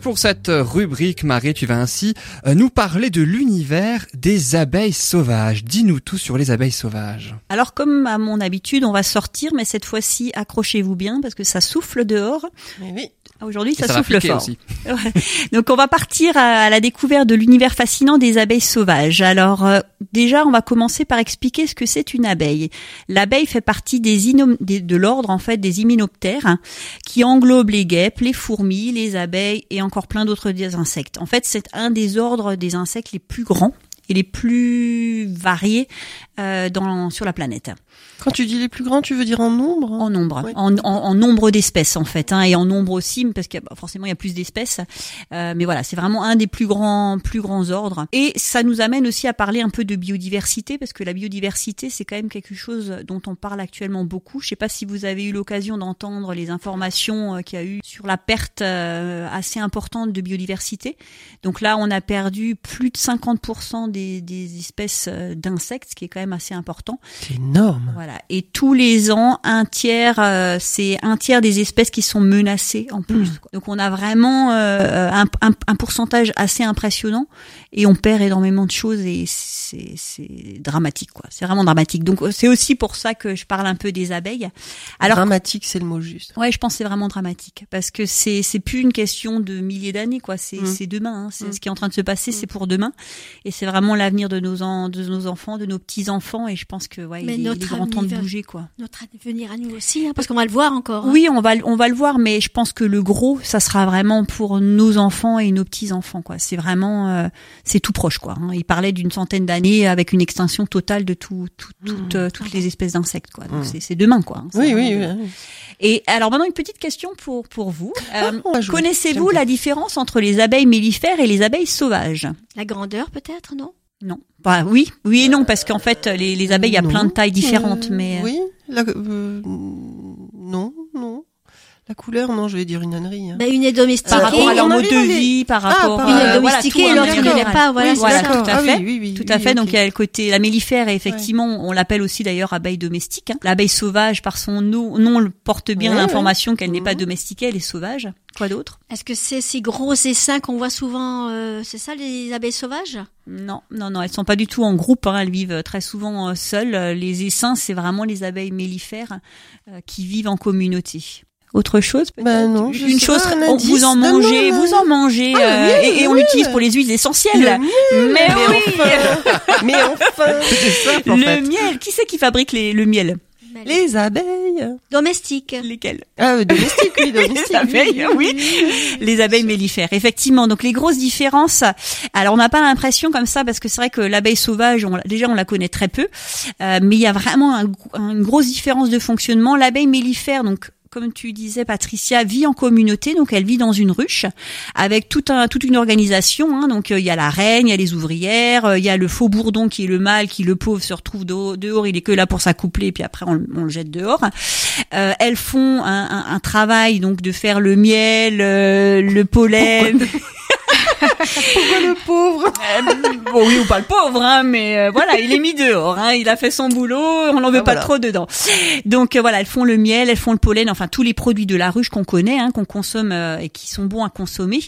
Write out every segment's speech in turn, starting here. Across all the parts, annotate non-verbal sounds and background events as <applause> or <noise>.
pour cette rubrique, Marie, tu vas ainsi euh, nous parler de l'univers des abeilles sauvages. Dis-nous tout sur les abeilles sauvages. Alors comme à mon habitude, on va sortir, mais cette fois-ci, accrochez-vous bien parce que ça souffle dehors. Oui. Aujourd'hui, ça, souffle fort. aussi. <laughs> Donc on va partir à, la découverte de l'univers fascinant des abeilles sauvages. Alors euh, déjà, on va commencer par expliquer ce que c'est une abeille. L'abeille fait partie des inom- des- de l'ordre en fait des hyménoptères hein, qui englobe les guêpes, les fourmis, les abeilles et encore plein d'autres insectes. En fait, c'est un des ordres des insectes les plus grands et les plus variés euh, dans, sur la planète Quand tu dis les plus grands, tu veux dire en nombre en nombre, Oui. en, en- en nombre d'espèces en fait, hein, et en nombre aussi parce que bah, forcément il y a plus d'espèces. Euh, mais voilà, c'est vraiment un des plus grands, plus grands ordres. Et ça nous amène aussi à parler un peu de biodiversité parce que la biodiversité c'est quand même quelque chose dont on parle actuellement beaucoup. Je sais pas si vous avez eu l'occasion d'entendre les informations euh, qu'il y a eu sur la perte euh, assez importante de biodiversité. Donc là, on a perdu plus de 50% des, des espèces euh, d'insectes, ce qui est quand même assez important. C'est énorme. Voilà. Et tous les ans, un tiers, euh, c'est un tiers des espèces qui sont menacées en plus. Hmm. Donc on a vraiment euh, un, un- un pourcentage assez impressionnant et on perd énormément de choses et c'est c'est dramatique quoi. C'est vraiment dramatique. Donc euh, c'est aussi pour ça que je parle un peu des abeilles. Alors Dramatique, c'est le mot juste. Ouais, je pense que c'est vraiment dramatique parce que c'est c'est plus une question de milliers d'années quoi, c'est Mm. c'est demain, hein. c'est Mm. ce qui est en train de se passer, c'est pour demain et c'est vraiment l'avenir de nos en- de nos enfants, de nos petits enfants et je pense que ouais, Mais il, est, de univers- bouger quoi. Notre avenir à nous aussi, hein, parce qu'on va le voir encore. hein. Oui, on va le- on va le voir mais je pense que le gros ça sera vraiment pour nos enfants et nos petits enfants quoi. C'est vraiment euh, c'est tout proche quoi. hein. Il parlait d'une centaine d'années avec une extinction totale de tout, tout- toutes, euh, toutes les espèces d'insectes quoi. Donc Mm. c'est demain quoi. hein. Oui, oui, oui. Et alors maintenant une petite question pour pour vous. <laughs> Euh, Ah, jouer. Connaissez-vous la différence entre les abeilles mellifères et les abeilles sauvages? La grandeur peut-être, non? Non. Bah oui, oui et non parce qu'en fait les, les abeilles il y a plein de tailles différentes Euh, mais Oui, la- euh, non. La couleur, non, je vais dire une ânnerie. hein. bah, Une est domestiquée. par rapport à leur mode avait de les- vie, par rapport par- Une Euh, est domestiquée et l'autre général. n'est pas. Voilà, Oui, c'est voilà, tout à Ah fait. oui, oui, oui, Tout oui, à fait. Donc il y a le côté la mellifère et effectivement on l'appelle aussi d'ailleurs abeille domestique. hein. L'abeille sauvage par son nom, porte bien Ouais, l'information qu'elle n'est pas Mhm. domestiquée, elle est sauvage. Quoi d'autre? Est-ce que c'est ces gros essaims qu'on voit souvent euh, C'est ça les abeilles sauvages? Non, non, non, elles sont pas du tout en groupe. hein. Elles vivent très souvent euh, seules. Euh, Les essaims, c'est vraiment les abeilles mellifères euh, qui vivent en communauté. Autre chose peut-être Ben non, je Une chose, pas, un on- indice. vous en Non, mangez, non, non. vous en mangez, Ah, euh, miel, et, on l'utilise pour les huiles essentielles. Le miel, Mais oui, mais enfin, <laughs> c'est simple en le fait. miel. Qui c'est qui fabrique les, le miel Les abeilles. Domestiques. Lesquels Ah, euh, domestiques, oui, <laughs> domestiques. Les abeilles, oui. Les abeilles mellifères, effectivement. Donc les grosses différences. Alors on n'a pas l'impression comme ça parce que c'est vrai que l'abeille sauvage, on, déjà on la connaît très peu, Euh, mais il y a vraiment un une grosse différence de fonctionnement. L'abeille mellifère, donc comme tu disais, Patricia, vit en communauté, donc elle vit dans une ruche avec tout un, toute une organisation. hein. donc euh, il y a la reine, il y a les ouvrières, euh, il y a le faux bourdon qui est le mâle, qui le pauvre se retrouve dehors, dehors, il est que là pour s'accoupler, puis après on, le- on le jette dehors. Euh, elles font un, un- un travail donc de faire le miel, euh, le pollen. <laughs> Pourquoi le pauvre? Euh, bon oui ou pas le pauvre, hein, mais euh, voilà, il est mis dehors, hein, il a fait son boulot, on n'en veut Ah, pas voilà. trop dedans. Donc euh, voilà, elles font le miel, elles font le pollen, enfin tous les produits de la ruche qu'on connaît, hein, qu'on consomme euh, et qui sont bons à consommer.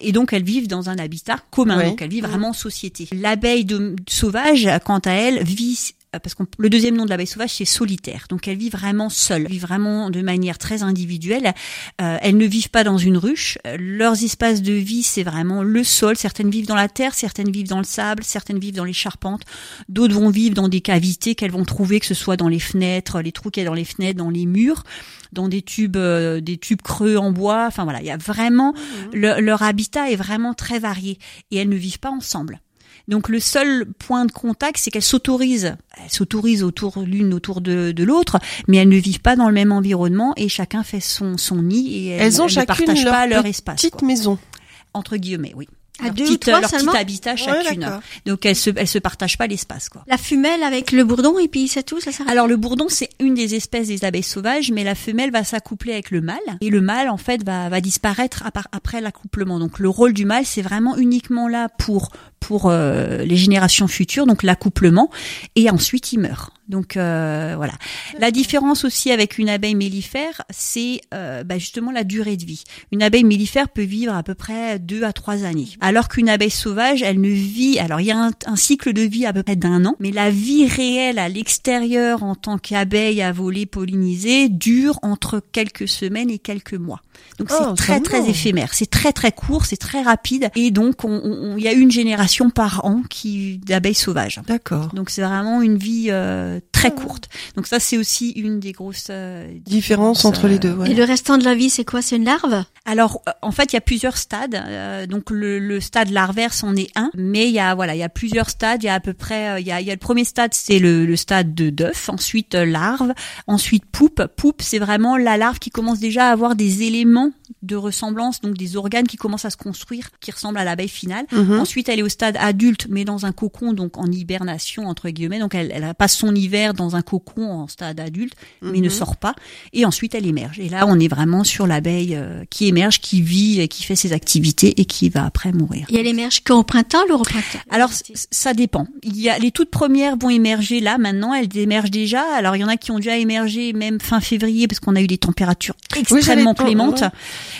Et donc elles vivent dans un habitat commun, Ouais. donc elles vivent vraiment en société. L'abeille de- sauvage, quant à elle, vit parce que le deuxième nom de l'abeille sauvage c'est solitaire. Donc elle vit vraiment seule, elle vit vraiment de manière très individuelle. Euh, elles ne vivent pas dans une ruche. Euh, Leurs espaces de vie c'est vraiment le sol. Certaines vivent dans la terre, certaines vivent dans le sable, certaines vivent dans les charpentes. D'autres vont vivre dans des cavités qu'elles vont trouver, que ce soit dans les fenêtres, les trous qu'il y a dans les fenêtres, dans les murs, dans des tubes, euh, des tubes creux en bois. Enfin voilà, il y a vraiment le- leur habitat est vraiment très varié et elles ne vivent pas ensemble. Donc le seul point de contact, c'est qu'elles s'autorisent, elles s'autorisent autour l'une autour de, de l'autre, mais elles ne vivent pas dans le même environnement et chacun fait son son nid et elles, Elles ont elles ne chacune partagent leur pas leur espace. Petite quoi. maison. Entre guillemets, oui. À leur deux ou petite, trois leur seulement petit habitat chacune. Donc elles se elles se partagent pas l'espace quoi. La femelle avec le bourdon et puis c'est tout, ça. Alors le bourdon c'est une des espèces des abeilles sauvages, mais la femelle va s'accoupler avec le mâle et le mâle en fait va va disparaître après l'accouplement. Donc le rôle du mâle c'est vraiment uniquement là pour pour euh, les générations futures, donc l'accouplement, et ensuite il meurt. Donc euh, voilà. La différence aussi avec une abeille mellifère, c'est euh, bah, justement la durée de vie. Une abeille mellifère peut vivre à peu près deux à trois années, alors qu'une abeille sauvage, elle ne vit. Alors il y a un, un cycle de vie à peu près d'un an, mais la vie réelle à l'extérieur en tant qu'abeille à voler pollinisée dure entre quelques semaines et quelques mois. Donc Oh, c'est quand très très éphémère, c'est très très court, c'est très rapide, et donc on- on- on- il y a une génération par an qui d'abeilles sauvages. D'accord. Donc c'est vraiment une vie euh, très courte. Donc ça c'est aussi une des grosses euh, Différence différences, entre les euh, deux, ouais. Et le restant de la vie, c'est quoi? C'est une larve? Alors euh, en fait il y a plusieurs stades. Euh, donc le, le stade larvaire c'en est un, mais il y a voilà il y a plusieurs stades. Il y a à peu près euh, il y a, il y a le premier stade c'est le, le stade de d'œuf, ensuite euh, larve, ensuite poupe. Poupe c'est vraiment la larve qui commence déjà à avoir des éléments de ressemblance, donc des organes qui commencent à se construire, qui ressemblent à l'abeille finale. Mhm. Ensuite, elle est au stade adulte, mais dans un cocon, donc en hibernation entre guillemets. Donc, elle, elle passe son hiver dans un cocon en stade adulte, mais ne Mhm. sort pas. Et ensuite, elle émerge. Et là, on est vraiment sur l'abeille euh, qui émerge, qui vit, et qui fait ses activités et qui va après mourir. Et elle émerge qu'au printemps, le printemps Alors ça dépend. Il y a les toutes premières vont émerger là maintenant, elles émergent déjà. Alors il y en a qui ont déjà émergé même fin février parce qu'on a eu des températures extrêmement clémentes. ouais.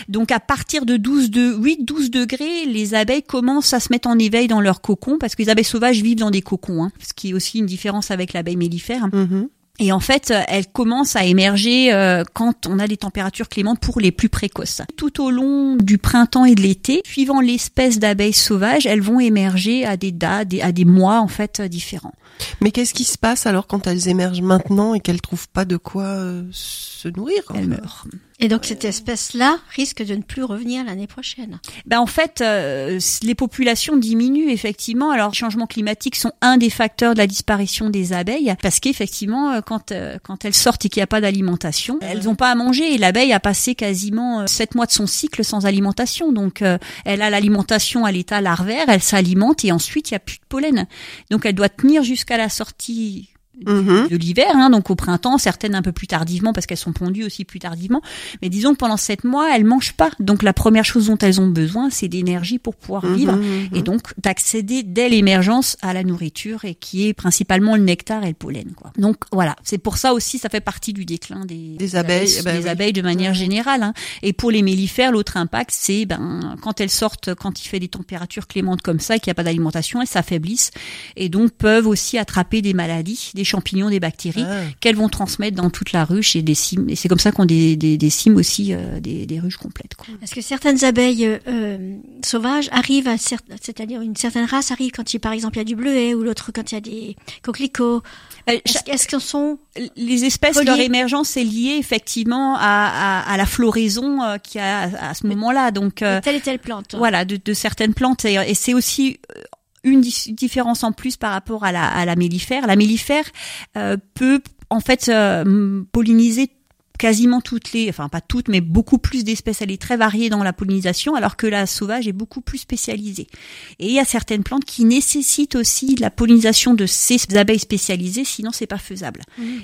Donc à partir de 12 de 8 12 degrés, les abeilles commencent à se mettre en éveil dans leur cocon parce que les abeilles sauvages vivent dans des cocons hein, ce qui est aussi une différence avec l'abeille mellifère. Mhm. Et en fait, euh, elles commencent à émerger euh, quand on a des températures clémentes pour les plus précoces. Tout au long du printemps et de l'été, suivant l'espèce d'abeilles sauvages, elles vont émerger à des dates, à des mois en fait euh, différents. Mais qu'est-ce qui se passe alors quand elles émergent maintenant et qu'elles trouvent pas de quoi euh, se nourrir Elles meurent. Et donc cette espèce-là risque de ne plus revenir l'année prochaine. Ben en fait, euh, les populations diminuent effectivement. Alors, les changements climatiques sont un des facteurs de la disparition des abeilles, parce qu'effectivement, euh, quand euh, quand elles sortent et qu'il n'y a pas d'alimentation, elles n'ont pas à manger. Et l'abeille a passé quasiment sept mois de son cycle sans alimentation. Donc, euh, elle a l'alimentation à l'état larvaire, elle s'alimente et ensuite il n'y a plus de pollen. Donc, elle doit tenir jusqu'à la sortie Mhm. de l'hiver, hein, donc au printemps, certaines un peu plus tardivement parce qu'elles sont pondues aussi plus tardivement. Mais disons que pendant sept mois, elles mangent pas. Donc la première chose dont elles ont besoin, c'est d'énergie pour pouvoir Mhm, vivre mhm. et donc d'accéder dès l'émergence à la nourriture et qui est principalement le nectar et le pollen. Quoi. Donc voilà, c'est pour ça aussi, ça fait partie du déclin des, Des abeilles, eh ben des oui. abeilles de manière générale. Hein. Et pour les mellifères, l'autre impact, c'est ben quand elles sortent, quand il fait des températures clémentes comme ça, et qu'il n'y a pas d'alimentation, elles s'affaiblissent et donc peuvent aussi attraper des maladies, des champignons, des bactéries Ah. qu'elles vont transmettre dans toute la ruche et des cimes. Et c'est comme ça qu'on des, des, des cimes aussi, euh, des, des ruches complètes. Quoi. Est-ce que certaines abeilles euh, euh, sauvages arrivent à cer- c'est-à-dire une certaine race arrive quand il, par exemple il y a du bleuet ou l'autre quand il y a des coquelicots. Est-ce est-ce qu'en sont les espèces, Reliées. leur émergence est liée effectivement à, à, à la floraison euh, qu'il y a à, à ce moment-là. Donc euh, telle et telle plante voilà, de, de certaines plantes. Et, et c'est aussi euh, une di- différence en plus par rapport à la, à la mellifère. La mellifère euh, peut en fait euh, polliniser quasiment toutes les, enfin pas toutes, mais beaucoup plus d'espèces. Elle est très variée dans la pollinisation, alors que la sauvage est beaucoup plus spécialisée. Et il y a certaines plantes qui nécessitent aussi la pollinisation de ces abeilles spécialisées, sinon c'est pas faisable.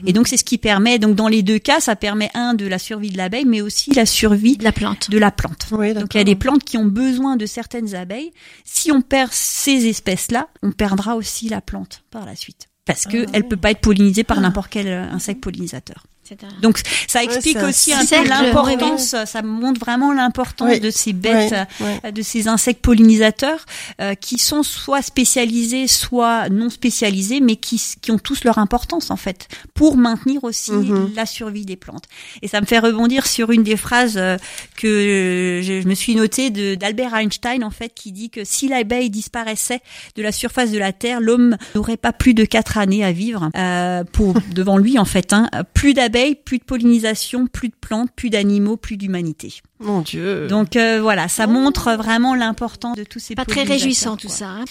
Et donc c'est ce qui permet, donc dans les deux cas, ça permet un de la survie de l'abeille, mais aussi la survie de la plante. de la plante. Oui, Donc il y a des plantes qui ont besoin de certaines abeilles. Si on perd ces espèces-là, on perdra aussi la plante par la suite. Parce que Ah elle ouais. peut pas être pollinisée par n'importe quel euh, insecte pollinisateur. Donc ça explique aussi un peu l'importance, ça montre vraiment l'importance Oui, de ces bêtes, euh, de ces insectes pollinisateurs euh, qui sont soit spécialisés, soit non spécialisés, mais qui, qui ont tous leur importance en fait pour maintenir aussi Mhm. la survie des plantes. Et ça me fait rebondir sur une des phrases euh, que je, je me suis notée de d'Albert Einstein en fait qui dit que si l'abeille disparaissait de la surface de la Terre, l'homme n'aurait pas plus de quatre années à vivre euh, pour <laughs> devant lui en fait. Hein. Plus d'abeilles, plus de pollinisation, plus de plantes, plus d'animaux, plus d'humanité. Mon Dieu. Donc euh, voilà, ça montre vraiment l'importance de tous ces Pas très réjouissant tout ça. hein.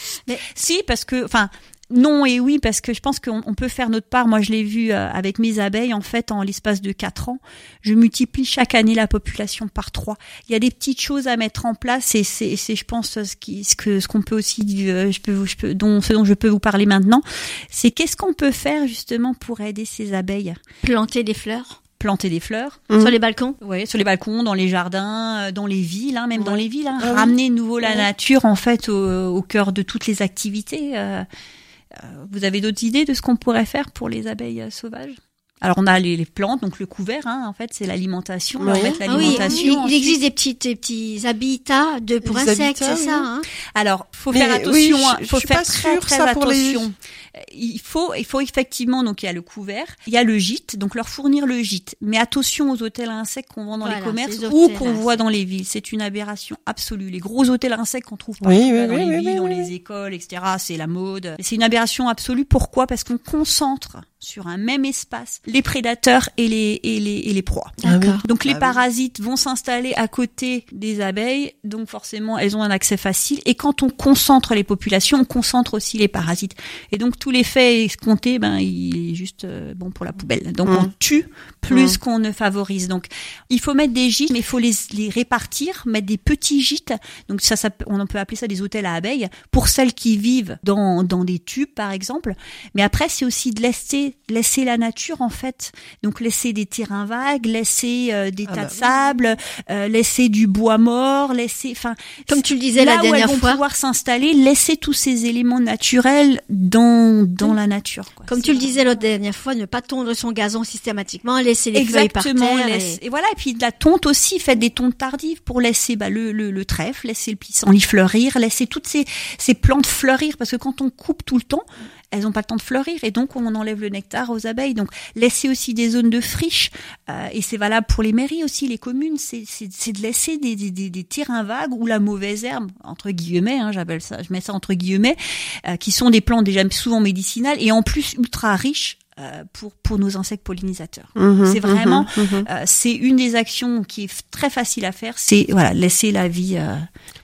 Si, parce que, enfin, non et oui parce que je pense qu'on on peut faire notre part. Moi, je l'ai vu euh, avec mes abeilles. En fait, en l'espace de quatre ans, je multiplie chaque année la population par trois. Il y a des petites choses à mettre en place et c'est, c'est je pense, ce qui, ce que, ce qu'on peut aussi, euh, je peux, vous- je peux, dont, ce dont je peux vous parler maintenant, c'est qu'est-ce qu'on peut faire justement pour aider ces abeilles? Planter des fleurs Planter des fleurs, sur les balcons. Ouais, sur les balcons, dans les jardins, euh, dans les villes, hein, même dans les villes. hein. Ah oui. Ramener de nouveau la Ouais. nature en fait au, au cœur de toutes les activités. euh, vous avez d'autres idées de ce qu'on pourrait faire pour les abeilles euh, sauvages? Alors on a les, les plantes, donc le couvert. Hein, en fait, c'est l'alimentation. Ouais. mettre Ah oui, l'alimentation. il, existe des petits, des petits habitats de, pour insectes, c'est ça oui. hein Alors, faut Mais faire oui, attention. je- hein, je faut suis faire pas très sûre, très ça, pour les- attention. Euh, Il faut, il faut effectivement donc il y a le couvert, il y a le gîte, donc leur fournir le gîte. Mais attention aux hôtels à insectes qu'on vend dans Voilà, les commerces ces ou qu'on voit dans les villes. C'est une aberration absolue. Les gros hôtels à insectes qu'on trouve partout Oui, oui, dans oui, les oui, villes, oui, dans oui. les écoles, etc. C'est la mode. C'est une aberration absolue. Pourquoi? Parce qu'on concentre sur un même espace les prédateurs et les et les et les proies. Ah. Donc les Ah oui. parasites vont s'installer à côté des abeilles, donc forcément elles ont un accès facile. Et quand on concentre les populations, on concentre aussi les parasites. Et donc tout l'effet escompté, ben il est juste euh, bon pour la poubelle. Donc on tue plus Mm. qu'on ne favorise. Donc il faut mettre des gîtes, mais il faut les, les répartir, mettre des petits gîtes. Donc ça, ça, on en peut appeler ça des hôtels à abeilles pour celles qui vivent dans dans des tubes par exemple. Mais après c'est aussi de laisser laisser la nature en fait. Donc laisser des terrains vagues, laisser euh, des Ah tas bah de sable, euh, laisser du bois mort, laisser, enfin, Comme tu le disais là la où elles dernière vont fois. pouvoir s'installer, laisser tous ces éléments naturels dans dans la nature. quoi. Comme tu le disais l'autre dernière fois, ne pas tondre son gazon systématiquement, laisser les feuilles par Exactement. terre. laisse- et- et... voilà. Et puis de la tonte aussi, faites des tontes tardives pour laisser bah, le, le, le trèfle, laisser le pissenlit fleurir, laisser toutes ces, ces plantes fleurir. Parce que quand on coupe tout le temps, elles n'ont pas le temps de fleurir et donc on enlève le nectar aux abeilles. Donc laisser aussi des zones de friche euh, et c'est valable pour les mairies aussi, les communes, c'est de laisser des, des, des, des terrains vagues où la mauvaise herbe, entre guillemets, hein, j'appelle ça, je mets ça entre guillemets, euh, qui sont des plantes déjà souvent médicinales et en plus ultra riches euh, pour pour nos insectes pollinisateurs. Mhm, C'est vraiment- mhm, mhm. Euh, c'est une des actions qui est très facile à faire, c'est voilà laisser la vie. euh,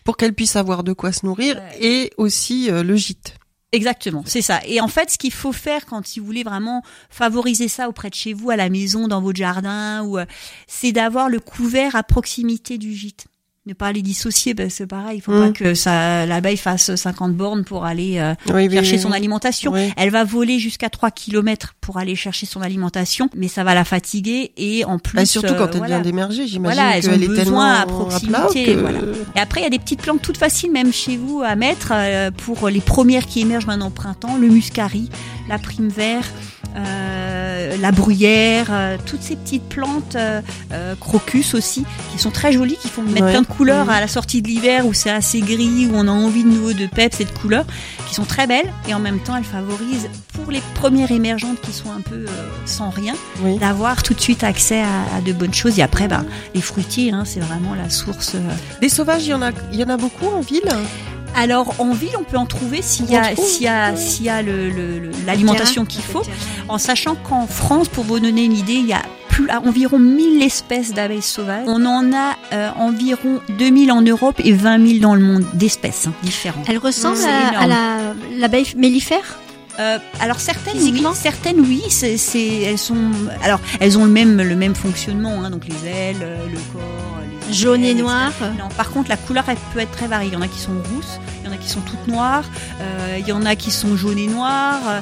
Pour qu'elle puisse avoir de quoi se nourrir et aussi le gîte. Exactement, c'est ça. Et en fait, ce qu'il faut faire quand si vous voulez vraiment favoriser ça auprès de chez vous, à la maison, dans votre jardin, ou euh, c'est d'avoir le couvert à proximité du gîte. Ne pas les dissocier, parce que c'est pareil. Il faut Mm. pas que ça l'abeille fasse 50 bornes pour aller euh, Oui, chercher oui, son oui. alimentation. Elle va voler jusqu'à 3 kilomètres pour aller chercher son alimentation, mais ça va la fatiguer et en plus Bah, surtout quand euh, elle voilà. vient d'émerger, j'imagine Voilà, elles ont besoin à proximité, que- voilà. Et après, il y a des petites plantes toutes faciles, même chez vous, à mettre euh, pour les premières qui émergent maintenant au printemps. Le muscari, la prime vert, euh, la bruyère, euh, toutes ces petites plantes, euh, euh, crocus aussi, qui sont très jolies, qui font mettre Ouais. plein de couleurs à la sortie de l'hiver où c'est assez gris, où on a envie de nouveau de peps et de couleurs, qui sont très belles. Et en même temps, elles favorisent pour les premières émergentes qui sont un peu euh, sans rien, Oui. d'avoir tout de suite accès à, à de bonnes choses. Et après, ben, les fruitiers, hein, c'est vraiment la source. euh. Des sauvages, il y en a, il y en a beaucoup en ville? Alors en ville, on peut en trouver s'il y a, s'il y a, s'il y a le- le- le- l'alimentation qu'il faut. En sachant qu'en France, pour vous donner une idée, il y a plus, à environ 1000 espèces d'abeilles sauvages. On en a euh, environ 2000 en Europe et 20 000 dans le monde d'espèces hein, différentes. Elle ressemble C'est à, à la l'abeille mélifère Euh, alors certaines oui, certaines oui, c'est, c'est- elles sont alors elles ont le même le même fonctionnement, hein, donc les ailes, euh, le corps, Jaune et noir. Non, par contre la couleur elle peut être très variée. Il y en a qui sont rousses, il y en a qui sont toutes noires, euh, il y en a qui sont jaunes et noires. euh,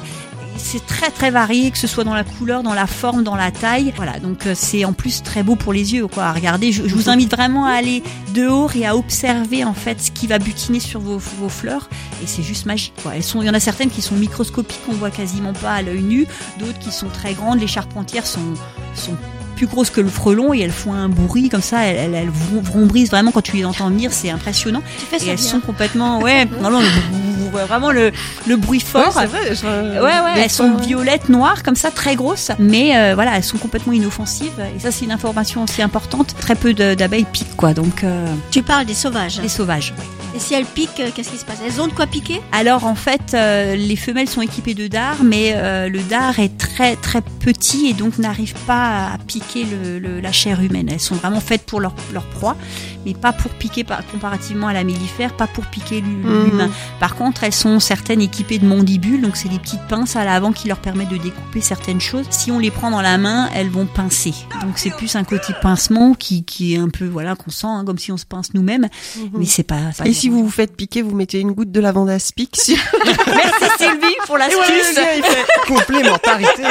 c'est très très varié, que ce soit dans la couleur, dans la forme, dans la taille. Voilà, donc euh, c'est en plus très beau pour les yeux, quoi. À regarder, je, je vous invite vraiment à aller dehors et à observer en fait ce qui va butiner sur vos, vos fleurs. Et c'est juste magique, quoi. Elles sont, il y en a certaines qui sont microscopiques, on voit quasiment pas à l'œil nu. D'autres qui sont très grandes. Les charpentières sont sont plus grosses que le frelon et elles font un bruit comme ça. Elles, elles, vrombrisent vraiment quand tu les entends venir. C'est impressionnant. Tu fais Et elles bien. sont complètement, ouais, non, non, le- vraiment le, le bruit fort. Ouais, c'est vrai. je- Ouais, ouais, des elles sont violettes, noires, comme ça, très grosses. Mais euh, voilà, elles sont complètement inoffensives. Et ça, c'est une information aussi importante. Très peu d'abeilles piquent, quoi. Donc, euh, Tu parles des sauvages. les sauvages. Et si elles piquent, euh, qu'est-ce qui se passe? Elles ont de quoi piquer? Alors, en fait, euh, les femelles sont équipées de dards, mais euh, le dard est très, très peu petits et donc n'arrivent pas à piquer la chair humaine. Elles sont vraiment faites pour leur, leur proie, mais pas pour piquer par, comparativement à la mellifère, pas pour piquer Mhm. l'humain. Par contre, elles sont certaines équipées de mandibules, donc c'est des petites pinces à l'avant qui leur permettent de découper certaines choses. Si on les prend dans la main, elles vont pincer. Donc c'est plus un côté pincement qui, qui est un peu voilà qu'on sent hein, comme si on se pince nous-mêmes, mais c'est pas. pas. Et si vous vous faites piquer, vous mettez une goutte de lavande aspic sur... <laughs> <laughs> Merci Sylvie pour l'astuce. <laughs> Complémentarité.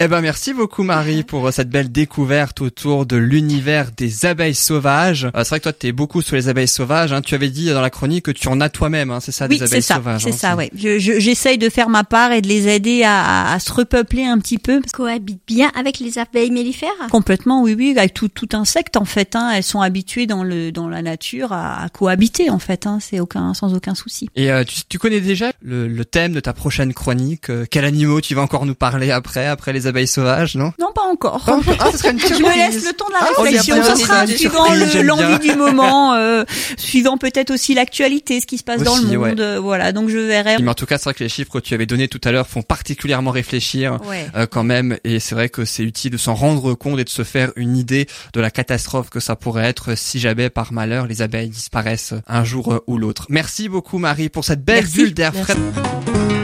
eh ben merci beaucoup Marie pour cette belle découverte autour de l'univers des abeilles sauvages. Euh, c'est vrai que toi tu es beaucoup sur les abeilles sauvages. Hein. Tu avais dit dans la chronique que tu en as toi-même. Hein. C'est ça Oui, des abeilles ça, sauvages. c'est hein, ça, ouais. Je- je- J'essaye de faire ma part et de les aider à, à- à se repeupler un petit peu. Cohabite bien avec les abeilles mellifères. Complètement, oui, oui, avec tout, tout insecte en fait. Hein, elles sont habituées dans le dans la nature à, à cohabiter en fait. Hein, c'est aucun sans aucun souci. Et euh, tu, tu connais déjà le, le thème de ta prochaine chronique. euh, quel animaux tu vas encore nous parler après, après les abeilles sauvages, non? Non, pas encore. Ah, ça serait une <laughs> Je me laisse le temps de la Ah, réflexion. pas donné sera suivant l'envie du <laughs> moment, euh, suivant peut-être aussi l'actualité, ce qui se passe dans le ouais. monde. euh, Voilà, donc je verrai. Mais en tout cas, c'est vrai que les chiffres que tu avais donnés tout à l'heure font particulièrement réfléchir. Ouais. euh, quand même et c'est vrai que c'est utile de s'en rendre compte et de se faire une idée de la catastrophe que ça pourrait être si jamais par malheur les abeilles disparaissent un jour ou l'autre. Merci beaucoup Marie pour cette belle Merci. bulle d'air frais.